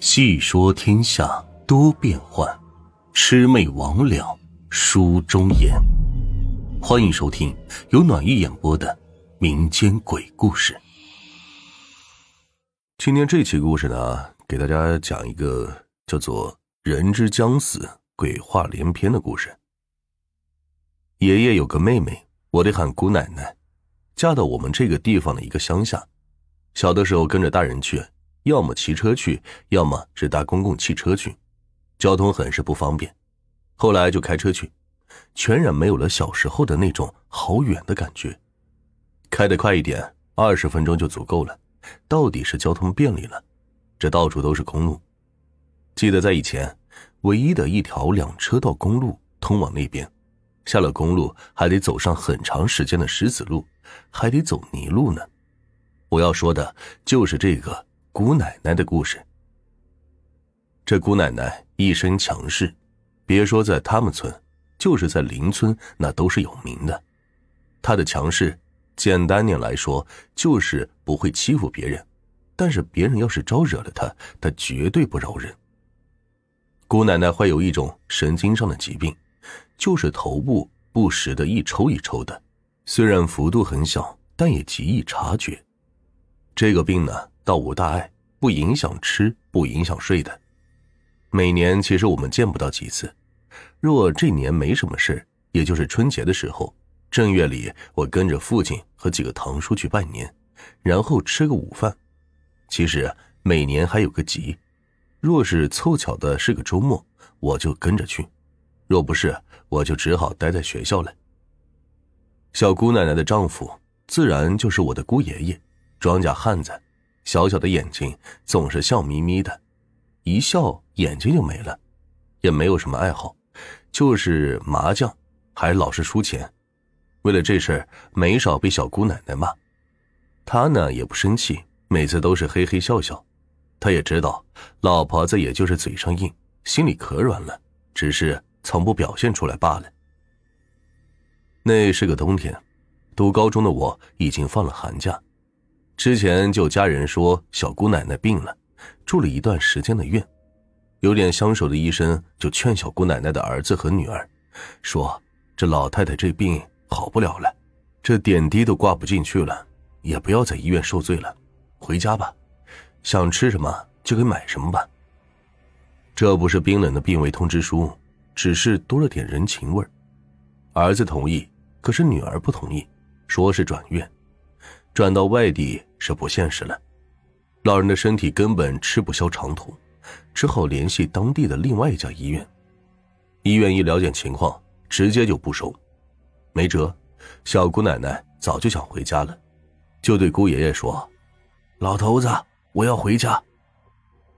细说天下多变幻，魑魅魍魉书中言。欢迎收听由暖玉演播的民间鬼故事。今天这期故事呢，给大家讲一个叫做“人之将死，鬼话连篇”的故事。爷爷有个妹妹，我得喊姑奶奶，嫁到我们这个地方的一个乡下。小的时候跟着大人去。要么骑车去，要么是搭公共汽车去，交通很是不方便。后来就开车去，全然没有了小时候的那种好远的感觉。开得快一点，二十分钟就足够了。到底是交通便利了，这到处都是公路。记得在以前，唯一的一条两车道公路通往那边，下了公路还得走上很长时间的石子路，还得走泥路呢。我要说的就是这个。姑奶奶的故事。这姑奶奶一身强势，别说在他们村，就是在邻村，那都是有名的。她的强势，简单点来说，就是不会欺负别人，但是别人要是招惹了她，她绝对不饶人。姑奶奶患有一种神经上的疾病，就是头部不时的一抽一抽的，虽然幅度很小，但也极易察觉。这个病呢。倒无大碍，不影响吃，不影响睡的。每年其实我们见不到几次。若这年没什么事，也就是春节的时候，正月里我跟着父亲和几个堂叔去拜年，然后吃个午饭。其实每年还有个集，若是凑巧的是个周末，我就跟着去；若不是，我就只好待在学校了。小姑奶奶的丈夫自然就是我的姑爷爷，庄稼汉子。小小的眼睛总是笑眯眯的，一笑眼睛就没了，也没有什么爱好，就是麻将，还老是输钱。为了这事没少被小姑奶奶骂。他呢也不生气，每次都是嘿嘿笑笑。他也知道老婆子也就是嘴上硬，心里可软了，只是从不表现出来罢了。那是个冬天，读高中的我已经放了寒假。之前就家人说小姑奶奶病了，住了一段时间的院，有点相熟的医生就劝小姑奶奶的儿子和女儿，说这老太太这病好不了了，这点滴都挂不进去了，也不要在医院受罪了，回家吧，想吃什么就给买什么吧。这不是冰冷的病危通知书，只是多了点人情味儿子同意，可是女儿不同意，说是转院。转到外地是不现实了，老人的身体根本吃不消长途，只好联系当地的另外一家医院。医院一了解情况，直接就不收。没辙，小姑奶奶早就想回家了，就对姑爷爷说：“老头子，我要回家。”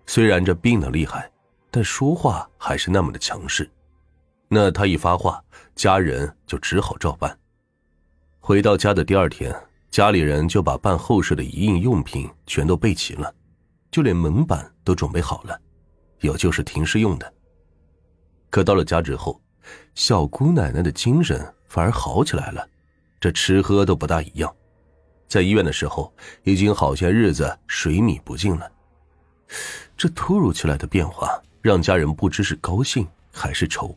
虽然这病的厉害，但说话还是那么的强势。那他一发话，家人就只好照办。回到家的第二天。家里人就把办后事的一应用品全都备齐了，就连门板都准备好了，有就是停尸用的。可到了家之后，小姑奶奶的精神反而好起来了，这吃喝都不大一样。在医院的时候，已经好些日子水米不进了。这突如其来的变化，让家人不知是高兴还是愁。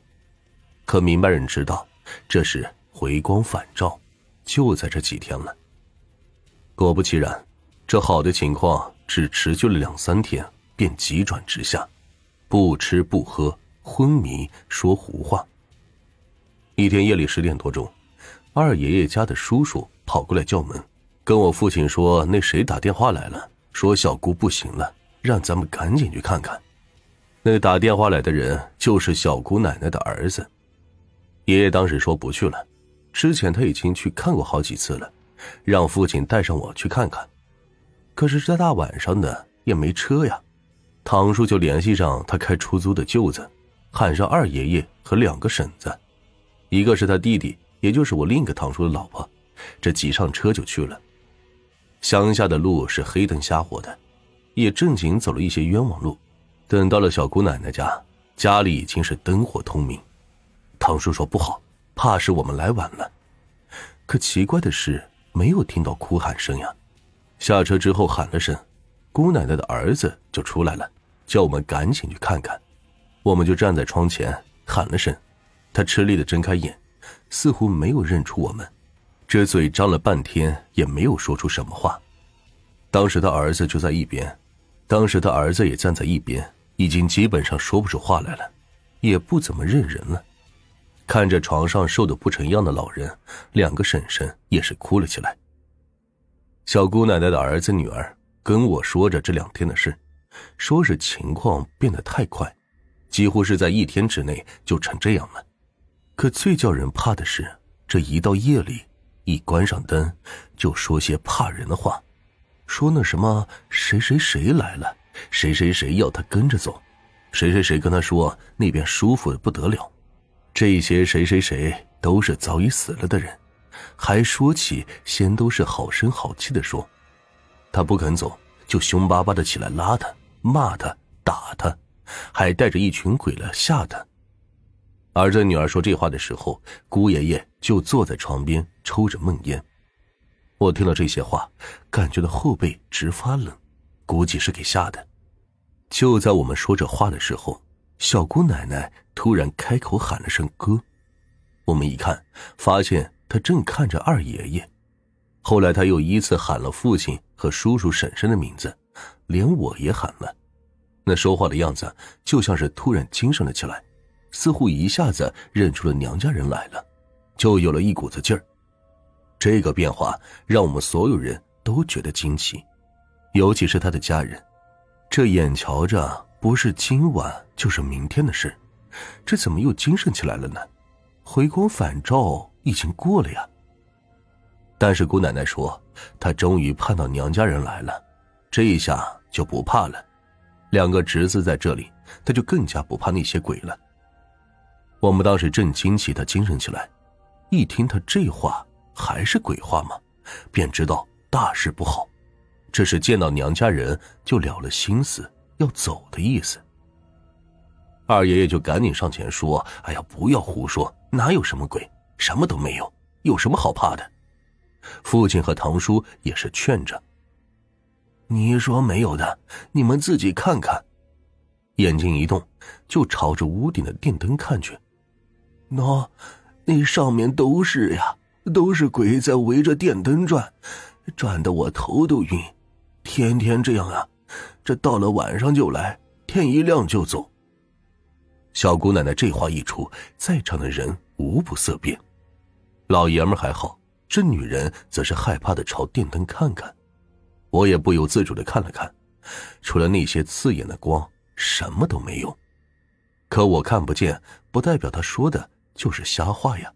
可明白人知道，这是回光返照，就在这几天了。果不其然，这好的情况只持续了两三天，便急转直下，不吃不喝，昏迷，说胡话。一天夜里十点多钟，二爷爷家的叔叔跑过来叫门，跟我父亲说：“那谁打电话来了，说小姑不行了，让咱们赶紧去看看。”那打电话来的人就是小姑奶奶的儿子。爷爷当时说不去了，之前他已经去看过好几次了。让父亲带上我去看看，可是这大晚上的也没车呀。堂叔就联系上他开出租的舅子，喊上二爷爷和两个婶子，一个是他弟弟，也就是我另一个堂叔的老婆。这挤上车就去了。乡下的路是黑灯瞎火的，也正经走了一些冤枉路。等到了小姑奶奶家，家里已经是灯火通明。堂叔说不好，怕是我们来晚了。可奇怪的是。没有听到哭喊声呀，下车之后喊了声，姑奶奶的儿子就出来了，叫我们赶紧去看看。我们就站在窗前喊了声，他吃力的睁开眼，似乎没有认出我们，这嘴张了半天也没有说出什么话。当时他儿子就在一边，当时他儿子也站在一边，已经基本上说不出话来了，也不怎么认人了。看着床上瘦的不成样的老人，两个婶婶也是哭了起来。小姑奶奶的儿子女儿跟我说着这两天的事，说是情况变得太快，几乎是在一天之内就成这样了。可最叫人怕的是，这一到夜里，一关上灯，就说些怕人的话，说那什么谁谁谁来了，谁谁谁要他跟着走，谁谁谁跟他说那边舒服的不得了。这些谁谁谁都是早已死了的人，还说起先都是好声好气的说，他不肯走，就凶巴巴的起来拉他、骂他、打他，还带着一群鬼来吓他。儿子女儿说这话的时候，姑爷爷就坐在床边抽着闷烟。我听了这些话，感觉到后背直发冷，估计是给吓的。就在我们说这话的时候。小姑奶奶突然开口喊了声“哥”，我们一看，发现她正看着二爷爷。后来她又依次喊了父亲和叔叔婶婶的名字，连我也喊了。那说话的样子就像是突然精神了起来，似乎一下子认出了娘家人来了，就有了一股子劲儿。这个变化让我们所有人都觉得惊奇，尤其是他的家人，这眼瞧着。不是今晚就是明天的事，这怎么又精神起来了呢？回光返照已经过了呀。但是姑奶奶说，她终于盼到娘家人来了，这一下就不怕了。两个侄子在这里，她就更加不怕那些鬼了。我们当时正惊奇，她精神起来，一听她这话还是鬼话吗？便知道大事不好，这是见到娘家人就了了心思。要走的意思，二爷爷就赶紧上前说：“哎呀，不要胡说，哪有什么鬼，什么都没有，有什么好怕的？”父亲和堂叔也是劝着：“你说没有的，你们自己看看。”眼睛一动，就朝着屋顶的电灯看去。喏，那上面都是呀，都是鬼在围着电灯转，转的我头都晕，天天这样啊。这到了晚上就来，天一亮就走。小姑奶奶这话一出，在场的人无不色变。老爷们还好，这女人则是害怕的朝电灯看看。我也不由自主的看了看，除了那些刺眼的光，什么都没有。可我看不见，不代表他说的就是瞎话呀。